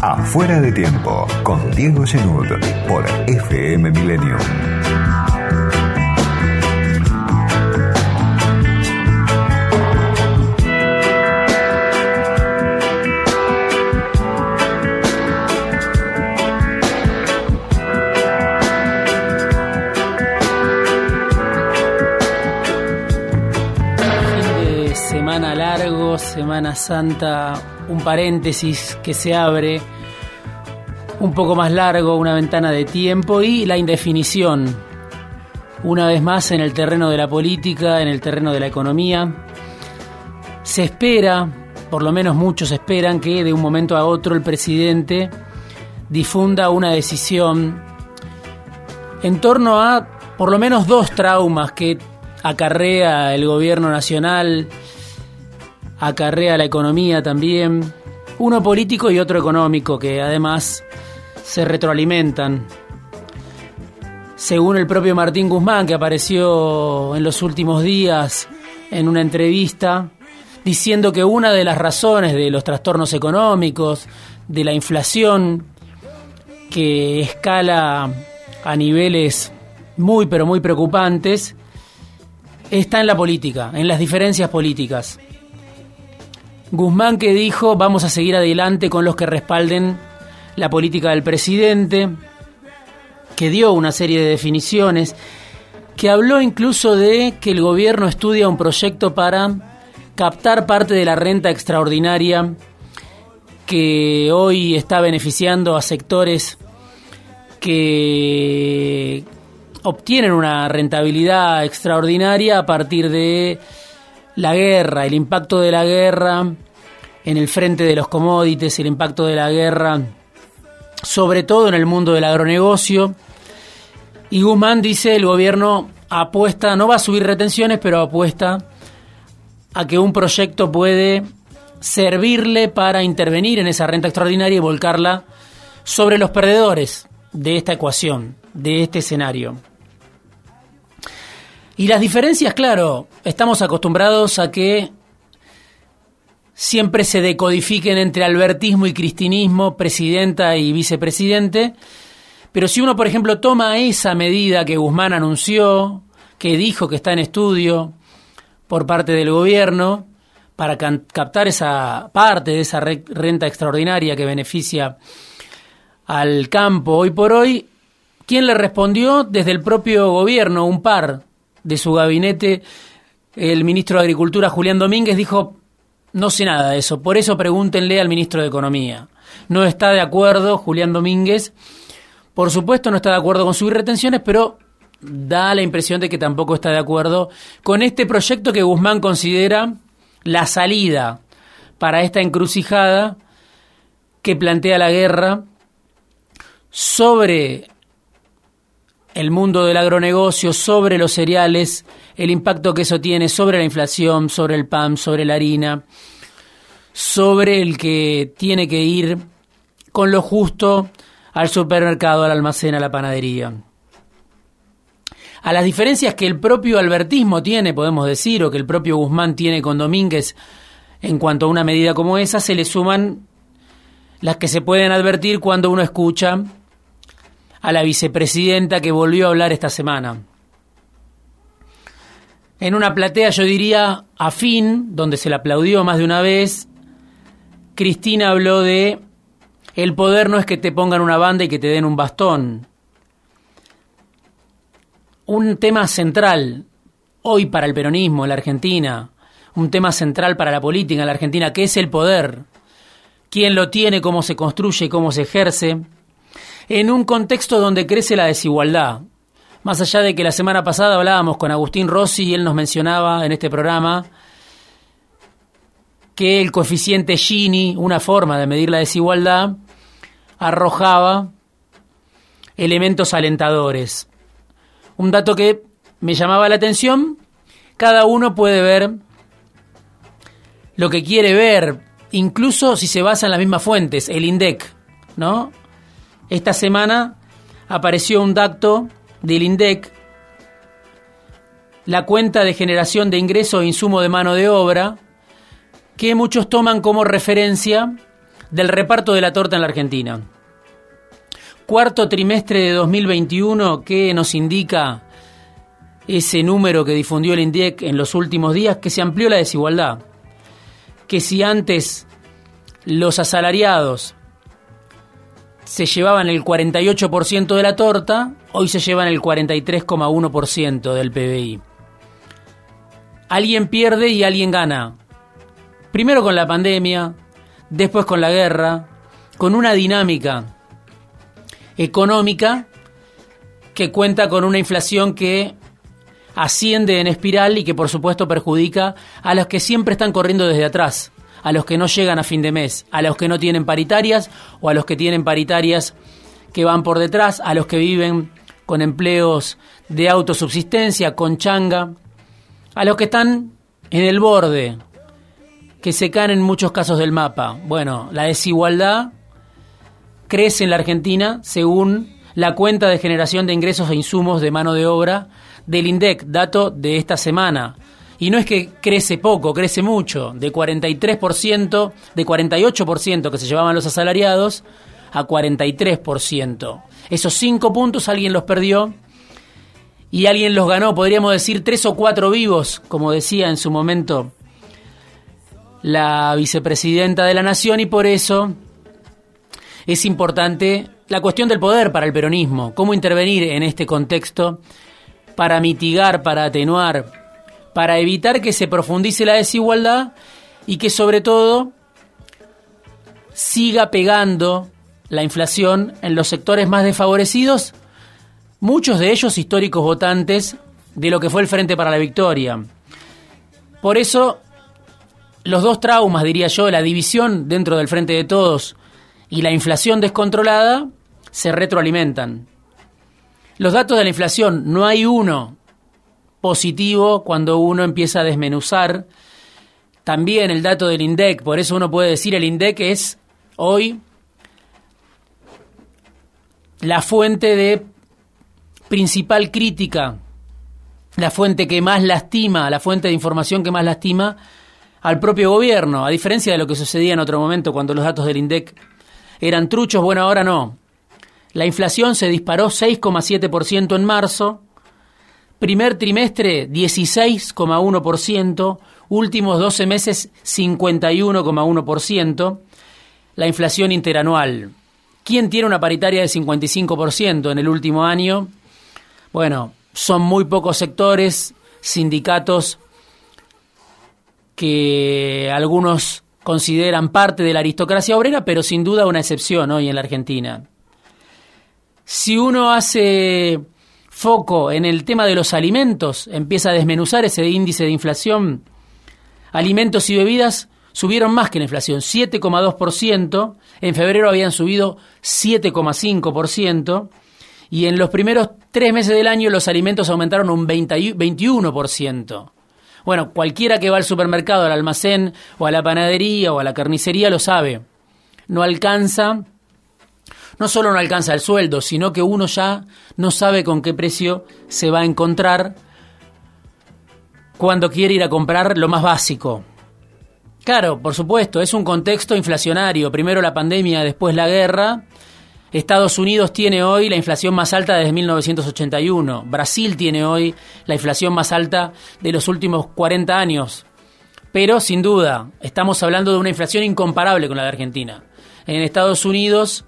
Afuera de tiempo con Diego Genud por FM de semana largo, Semana Santa, un paréntesis que se abre un poco más largo, una ventana de tiempo y la indefinición. Una vez más en el terreno de la política, en el terreno de la economía. Se espera, por lo menos muchos esperan, que de un momento a otro el presidente difunda una decisión en torno a por lo menos dos traumas que acarrea el gobierno nacional, acarrea la economía también, uno político y otro económico, que además se retroalimentan. Según el propio Martín Guzmán, que apareció en los últimos días en una entrevista, diciendo que una de las razones de los trastornos económicos, de la inflación, que escala a niveles muy pero muy preocupantes, está en la política, en las diferencias políticas. Guzmán que dijo, vamos a seguir adelante con los que respalden la política del presidente, que dio una serie de definiciones, que habló incluso de que el gobierno estudia un proyecto para captar parte de la renta extraordinaria que hoy está beneficiando a sectores que obtienen una rentabilidad extraordinaria a partir de la guerra, el impacto de la guerra en el frente de los commodities, el impacto de la guerra sobre todo en el mundo del agronegocio. Y Guzmán dice el gobierno apuesta, no va a subir retenciones, pero apuesta a que un proyecto puede servirle para intervenir en esa renta extraordinaria y volcarla sobre los perdedores de esta ecuación, de este escenario. Y las diferencias, claro, estamos acostumbrados a que siempre se decodifiquen entre albertismo y cristinismo, presidenta y vicepresidente. Pero si uno, por ejemplo, toma esa medida que Guzmán anunció, que dijo que está en estudio por parte del gobierno, para captar esa parte de esa renta extraordinaria que beneficia al campo hoy por hoy, ¿quién le respondió? Desde el propio gobierno, un par de su gabinete, el ministro de Agricultura, Julián Domínguez, dijo, no sé nada de eso, por eso pregúntenle al ministro de Economía. No está de acuerdo Julián Domínguez, por supuesto no está de acuerdo con subir retenciones, pero da la impresión de que tampoco está de acuerdo con este proyecto que Guzmán considera la salida para esta encrucijada que plantea la guerra sobre el mundo del agronegocio, sobre los cereales, el impacto que eso tiene sobre la inflación, sobre el pan, sobre la harina, sobre el que tiene que ir con lo justo al supermercado, al almacén, a la panadería. A las diferencias que el propio albertismo tiene, podemos decir, o que el propio Guzmán tiene con Domínguez en cuanto a una medida como esa, se le suman las que se pueden advertir cuando uno escucha a la vicepresidenta que volvió a hablar esta semana. En una platea, yo diría, afín, donde se le aplaudió más de una vez, Cristina habló de el poder no es que te pongan una banda y que te den un bastón. Un tema central hoy para el peronismo en la Argentina, un tema central para la política en la Argentina, que es el poder. ¿Quién lo tiene? ¿Cómo se construye? ¿Cómo se ejerce? En un contexto donde crece la desigualdad. Más allá de que la semana pasada hablábamos con Agustín Rossi y él nos mencionaba en este programa que el coeficiente Gini, una forma de medir la desigualdad, arrojaba elementos alentadores. Un dato que me llamaba la atención, cada uno puede ver lo que quiere ver, incluso si se basa en las mismas fuentes, el INDEC, ¿no? Esta semana apareció un dato del INDEC, la cuenta de generación de ingresos e insumo de mano de obra, que muchos toman como referencia del reparto de la torta en la Argentina. Cuarto trimestre de 2021, ¿qué nos indica ese número que difundió el INDIEC en los últimos días? Que se amplió la desigualdad. Que si antes los asalariados se llevaban el 48% de la torta, hoy se llevan el 43,1% del PBI. Alguien pierde y alguien gana. Primero con la pandemia, después con la guerra, con una dinámica económica que cuenta con una inflación que asciende en espiral y que por supuesto perjudica a los que siempre están corriendo desde atrás a los que no llegan a fin de mes, a los que no tienen paritarias o a los que tienen paritarias que van por detrás, a los que viven con empleos de autosubsistencia, con changa, a los que están en el borde, que se caen en muchos casos del mapa. Bueno, la desigualdad crece en la Argentina según la cuenta de generación de ingresos e insumos de mano de obra del INDEC, dato de esta semana. Y no es que crece poco, crece mucho, de 43%, de 48% que se llevaban los asalariados a 43%. Esos cinco puntos alguien los perdió y alguien los ganó, podríamos decir tres o cuatro vivos, como decía en su momento la vicepresidenta de la Nación, y por eso es importante la cuestión del poder para el peronismo, cómo intervenir en este contexto para mitigar, para atenuar para evitar que se profundice la desigualdad y que sobre todo siga pegando la inflación en los sectores más desfavorecidos, muchos de ellos históricos votantes de lo que fue el Frente para la Victoria. Por eso, los dos traumas, diría yo, la división dentro del Frente de Todos y la inflación descontrolada, se retroalimentan. Los datos de la inflación, no hay uno positivo cuando uno empieza a desmenuzar también el dato del INDEC. Por eso uno puede decir el INDEC es hoy la fuente de principal crítica, la fuente que más lastima, la fuente de información que más lastima al propio gobierno, a diferencia de lo que sucedía en otro momento cuando los datos del INDEC eran truchos, bueno, ahora no. La inflación se disparó 6,7% en marzo, Primer trimestre 16,1%, últimos 12 meses 51,1%, la inflación interanual. ¿Quién tiene una paritaria de 55% en el último año? Bueno, son muy pocos sectores, sindicatos que algunos consideran parte de la aristocracia obrera, pero sin duda una excepción hoy en la Argentina. Si uno hace foco en el tema de los alimentos, empieza a desmenuzar ese índice de inflación, alimentos y bebidas subieron más que la inflación, 7,2%, en febrero habían subido 7,5%, y en los primeros tres meses del año los alimentos aumentaron un 21%. Bueno, cualquiera que va al supermercado, al almacén, o a la panadería, o a la carnicería lo sabe. No alcanza no solo no alcanza el sueldo, sino que uno ya no sabe con qué precio se va a encontrar cuando quiere ir a comprar lo más básico. Claro, por supuesto, es un contexto inflacionario. Primero la pandemia, después la guerra. Estados Unidos tiene hoy la inflación más alta desde 1981. Brasil tiene hoy la inflación más alta de los últimos 40 años. Pero, sin duda, estamos hablando de una inflación incomparable con la de Argentina. En Estados Unidos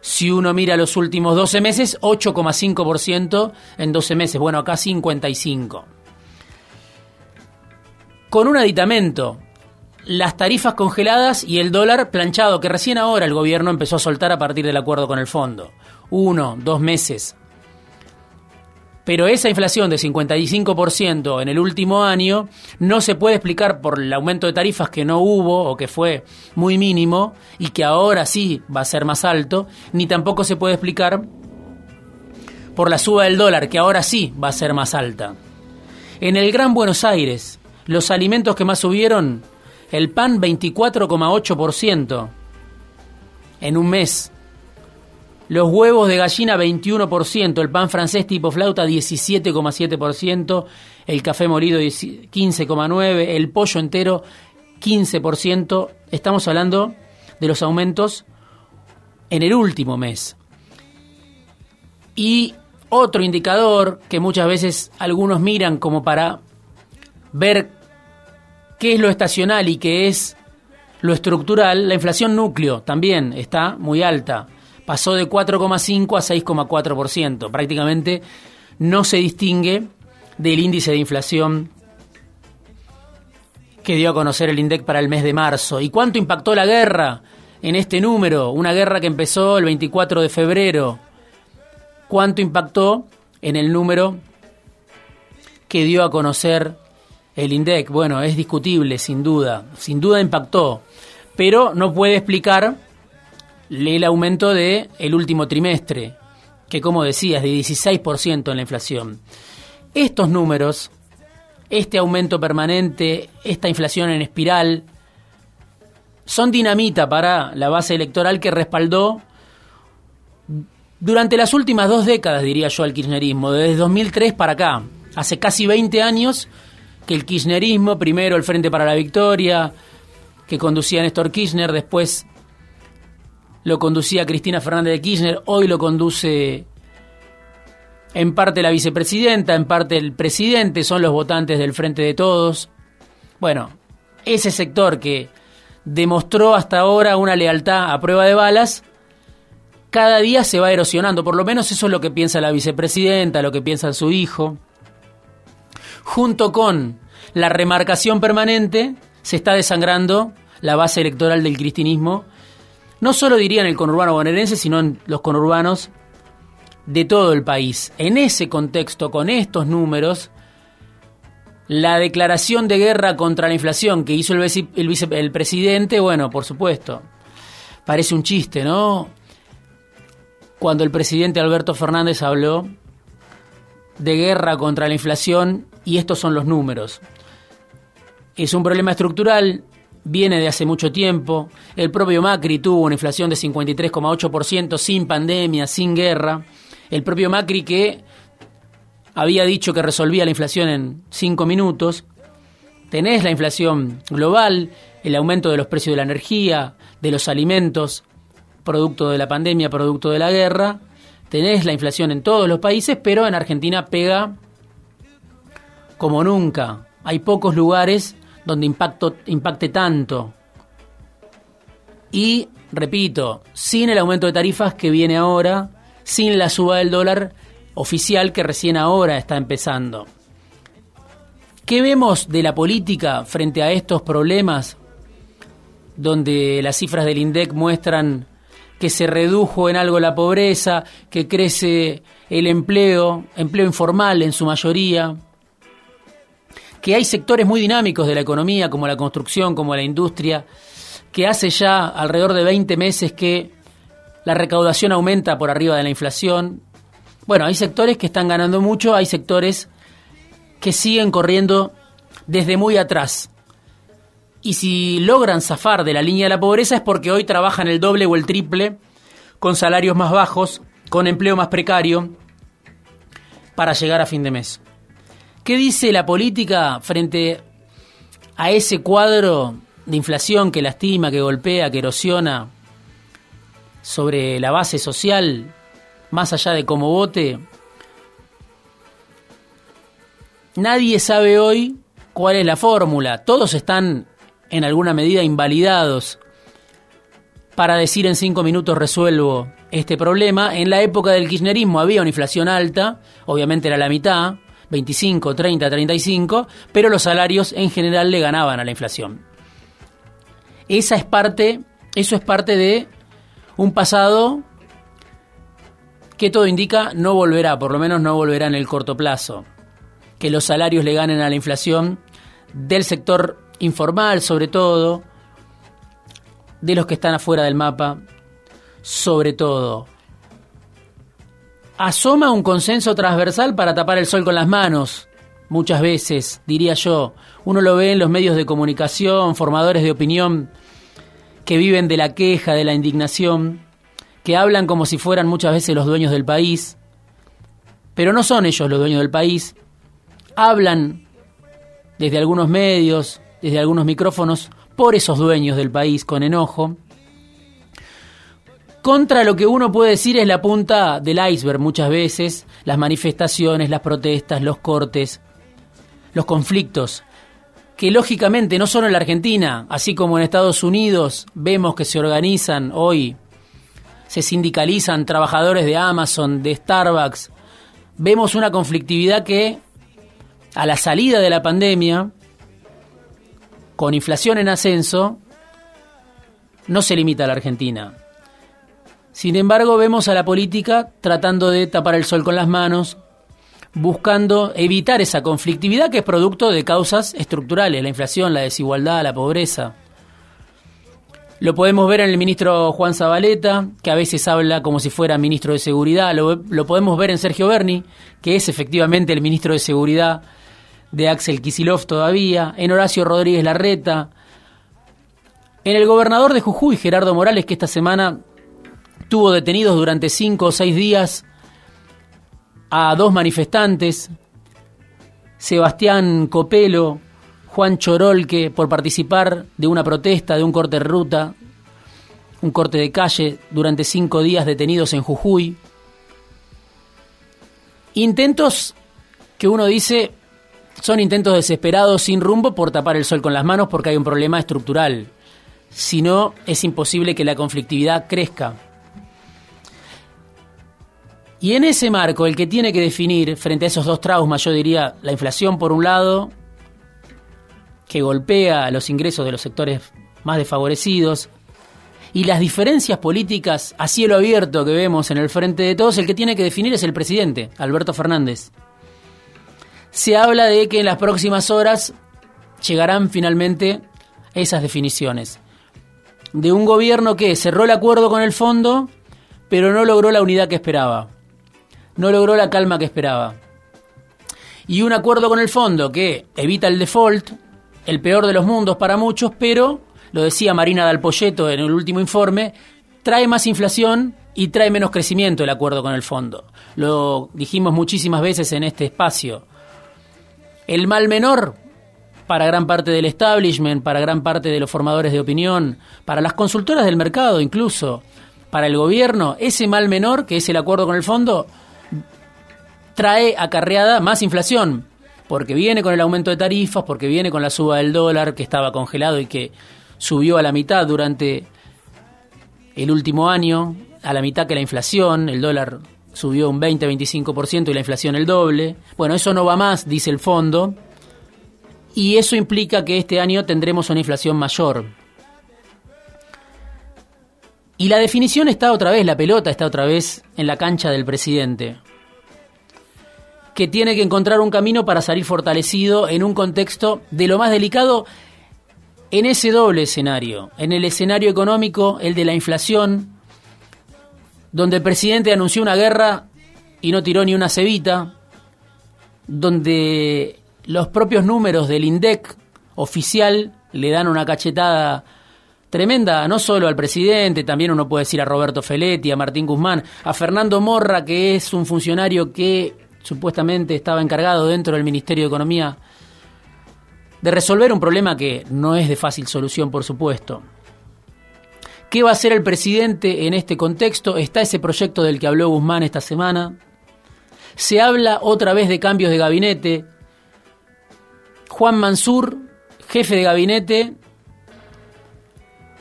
si uno mira los últimos 12 meses, 8,5% en 12 meses. Bueno, acá 55. Con un aditamento, las tarifas congeladas y el dólar planchado, que recién ahora el gobierno empezó a soltar a partir del acuerdo con el fondo. Uno, dos meses. Pero esa inflación de 55% en el último año no se puede explicar por el aumento de tarifas que no hubo o que fue muy mínimo y que ahora sí va a ser más alto, ni tampoco se puede explicar por la suba del dólar que ahora sí va a ser más alta. En el Gran Buenos Aires, los alimentos que más subieron, el pan 24,8% en un mes, los huevos de gallina 21%, el pan francés tipo flauta 17,7%, el café molido 15,9%, el pollo entero 15%. Estamos hablando de los aumentos en el último mes. Y otro indicador que muchas veces algunos miran como para ver qué es lo estacional y qué es lo estructural, la inflación núcleo también está muy alta. Pasó de 4,5 a 6,4%. Prácticamente no se distingue del índice de inflación que dio a conocer el INDEC para el mes de marzo. ¿Y cuánto impactó la guerra en este número? Una guerra que empezó el 24 de febrero. ¿Cuánto impactó en el número que dio a conocer el INDEC? Bueno, es discutible, sin duda. Sin duda impactó. Pero no puede explicar el aumento del el último trimestre, que como decías, de 16% en la inflación. Estos números este aumento permanente, esta inflación en espiral, son dinamita para la base electoral que respaldó durante las últimas dos décadas, diría yo, al kirchnerismo, desde 2003 para acá. Hace casi 20 años que el kirchnerismo, primero el Frente para la Victoria, que conducía Néstor Kirchner, después lo conducía Cristina Fernández de Kirchner, hoy lo conduce en parte la vicepresidenta, en parte el presidente, son los votantes del Frente de Todos. Bueno, ese sector que demostró hasta ahora una lealtad a prueba de balas, cada día se va erosionando, por lo menos eso es lo que piensa la vicepresidenta, lo que piensa su hijo. Junto con la remarcación permanente, se está desangrando la base electoral del cristinismo, no solo diría en el conurbano bonaerense, sino en los conurbanos de todo el país. En ese contexto, con estos números, la declaración de guerra contra la inflación que hizo el, el, presidente, bueno, por supuesto, parece un chiste, ¿no? Cuando el presidente Alberto Fernández habló de guerra contra la inflación y estos son los números. Es un problema estructural, viene de hace mucho tiempo. El propio Macri tuvo una inflación de 53,8% sin pandemia, sin guerra el propio Macri que había dicho que resolvía la inflación en cinco minutos. Tenés la inflación global, el aumento de los precios de la energía, de los alimentos, producto de la pandemia, producto de la guerra. Tenés la inflación en todos los países, pero en Argentina pega como nunca. Hay pocos lugares donde impacto, impacte tanto. Y, repito, sin el aumento de tarifas que viene ahora, sin la suba del dólar oficial que recién ahora está empezando. ¿Qué vemos de la política frente a estos problemas donde las cifras del INDEC muestran que se redujo en algo la pobreza, que crece el empleo, empleo informal en su mayoría, que hay sectores muy dinámicos de la economía, como la construcción, como la industria, que hace ya alrededor de 20 meses que la recaudación aumenta por arriba de la inflación. Bueno, hay sectores que están ganando mucho, hay sectores que siguen corriendo desde muy atrás. Y si logran zafar de la línea de la pobreza es porque hoy trabajan el doble o el triple, con salarios más bajos, con empleo más precario, para llegar a fin de mes. ¿Qué dice la política frente a ese cuadro de inflación que lastima, que golpea, que erosiona sobre la base social, más allá de cómo vote, nadie sabe hoy cuál es la fórmula. Todos están en alguna medida invalidados para decir en cinco minutos resuelvo este problema. En la época del kirchnerismo había una inflación alta, obviamente era la mitad, 25, 30, 35, pero los salarios en general le ganaban a la inflación. Esa es parte, eso es parte de un pasado que todo indica no volverá, por lo menos no volverá en el corto plazo. Que los salarios le ganen a la inflación del sector informal sobre todo, de los que están afuera del mapa sobre todo. Asoma un consenso transversal para tapar el sol con las manos, muchas veces, diría yo. Uno lo ve en los medios de comunicación, formadores de opinión que viven de la queja, de la indignación, que hablan como si fueran muchas veces los dueños del país, pero no son ellos los dueños del país, hablan desde algunos medios, desde algunos micrófonos, por esos dueños del país con enojo, contra lo que uno puede decir es la punta del iceberg muchas veces, las manifestaciones, las protestas, los cortes, los conflictos, que lógicamente no solo en la Argentina, así como en Estados Unidos vemos que se organizan hoy, se sindicalizan trabajadores de Amazon, de Starbucks, vemos una conflictividad que a la salida de la pandemia, con inflación en ascenso, no se limita a la Argentina. Sin embargo, vemos a la política tratando de tapar el sol con las manos, buscando evitar esa conflictividad que es producto de causas estructurales, la inflación, la desigualdad, la pobreza. Lo podemos ver en el ministro Juan Zabaleta, que a veces habla como si fuera ministro de Seguridad. Lo, podemos ver en Sergio Berni, que es efectivamente el ministro de Seguridad de Axel Kisilov todavía. En Horacio Rodríguez Larreta. En el gobernador de Jujuy, Gerardo Morales, que esta semana tuvo detenidos durante cinco o seis días a dos manifestantes, Sebastián Copelo, Juan Chorolque, por participar de una protesta, de un corte de ruta, un corte de calle, durante cinco días detenidos en Jujuy. Intentos que uno dice son intentos desesperados sin rumbo por tapar el sol con las manos porque hay un problema estructural. Si no, es imposible que la conflictividad crezca. Y en ese marco, el que tiene que definir frente a esos dos traumas, yo diría la inflación por un lado, que golpea los ingresos de los sectores más desfavorecidos, y las diferencias políticas a cielo abierto que vemos en el frente de todos, el que tiene que definir es el presidente, Alberto Fernández. Se habla de que en las próximas horas llegarán finalmente esas definiciones. De un gobierno que cerró el acuerdo con el fondo, pero no logró la unidad que esperaba no logró la calma que esperaba. Y un acuerdo con el fondo que evita el default, el peor de los mundos para muchos, pero, lo decía Marina Dalpolleto en el último informe, trae más inflación y trae menos crecimiento el acuerdo con el fondo. Lo dijimos muchísimas veces en este espacio. El mal menor para gran parte del establishment, para gran parte de los formadores de opinión, para las consultoras del mercado incluso, para el gobierno, ese mal menor, que es el acuerdo con el fondo, trae acarreada más inflación, porque viene con el aumento de tarifas, porque viene con la suba del dólar que estaba congelado y que subió a la mitad durante el último año, a la mitad que la inflación, el dólar subió un 20-25% y la inflación el doble. Bueno, eso no va más, dice el fondo, y eso implica que este año tendremos una inflación mayor. Y la definición está otra vez, la pelota está otra vez en la cancha del presidente que tiene que encontrar un camino para salir fortalecido en un contexto de lo más delicado en ese doble escenario, en el escenario económico, el de la inflación, donde el presidente anunció una guerra y no tiró ni una cebita, donde los propios números del INDEC oficial le dan una cachetada tremenda, no solo al presidente, también uno puede decir a Roberto Feletti, a Martín Guzmán, a Fernando Morra, que es un funcionario que supuestamente estaba encargado dentro del Ministerio de Economía de resolver un problema que no es de fácil solución, por supuesto. ¿Qué va a hacer el presidente en este contexto? Está ese proyecto del que habló Guzmán esta semana. Se habla otra vez de cambios de gabinete. Juan Mansur, jefe de gabinete,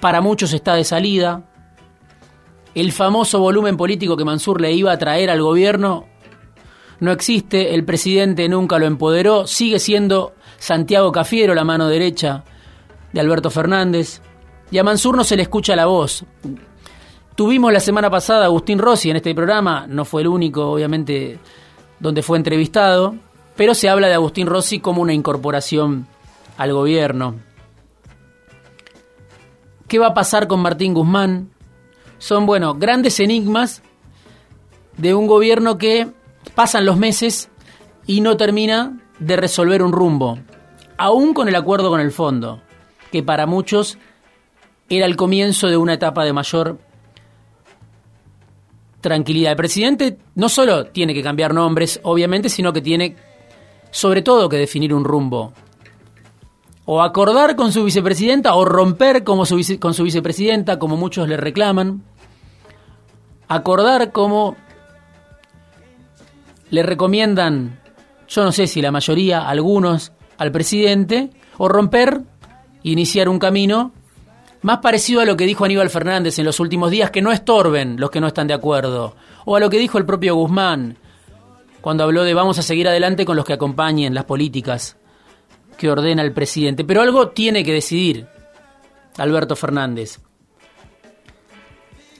para muchos está de salida. El famoso volumen político que Mansur le iba a traer al gobierno no existe, el presidente nunca lo empoderó, sigue siendo Santiago Cafiero la mano derecha de Alberto Fernández, y a Mansur no se le escucha la voz. Tuvimos la semana pasada a Agustín Rossi en este programa, no fue el único, obviamente, donde fue entrevistado, pero se habla de Agustín Rossi como una incorporación al gobierno. ¿Qué va a pasar con Martín Guzmán? Son, bueno, grandes enigmas de un gobierno que Pasan los meses y no termina de resolver un rumbo, aún con el acuerdo con el fondo, que para muchos era el comienzo de una etapa de mayor tranquilidad. El presidente no solo tiene que cambiar nombres, obviamente, sino que tiene sobre todo que definir un rumbo. O acordar con su vicepresidenta o romper como con su vicepresidenta, como muchos le reclaman, acordar cómo le recomiendan, yo no sé si la mayoría, algunos, al presidente, o romper iniciar un camino más parecido a lo que dijo Aníbal Fernández en los últimos días, que no estorben los que no están de acuerdo, o a lo que dijo el propio Guzmán, cuando habló de vamos a seguir adelante con los que acompañen las políticas que ordena el presidente. Pero algo tiene que decidir Alberto Fernández.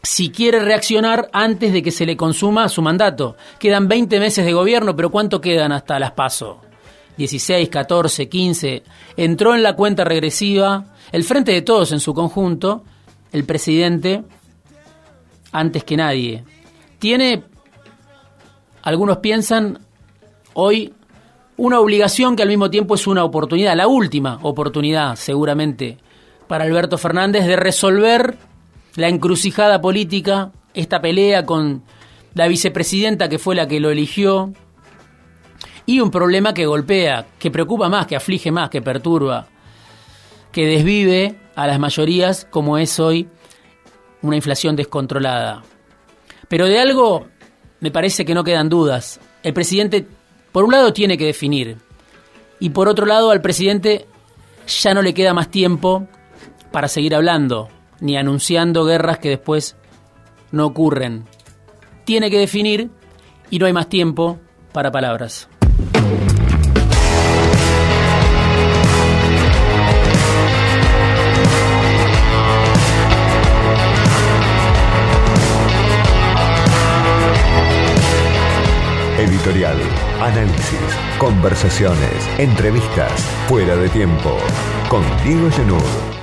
Si quiere reaccionar antes de que se le consuma su mandato. Quedan 20 meses de gobierno, pero ¿cuánto quedan hasta las PASO? 16, 14, 15. Entró en la cuenta regresiva el frente de todos en su conjunto, el presidente, antes que nadie. Tiene algunos piensan hoy una obligación que al mismo tiempo es una oportunidad, la última oportunidad seguramente para Alberto Fernández de resolver la encrucijada política, esta pelea con la vicepresidenta que fue la que lo eligió, y un problema que golpea, que preocupa más, que aflige más, que perturba, que desvive a las mayorías como es hoy una inflación descontrolada. Pero de algo me parece que no quedan dudas. El presidente, por un lado, tiene que definir. Y por otro lado, al presidente ya no le queda más tiempo para seguir hablando, ni anunciando guerras que después no ocurren. Tiene que definir y no hay más tiempo para palabras. Editorial, análisis, conversaciones, entrevistas, fuera de tiempo. Con Diego.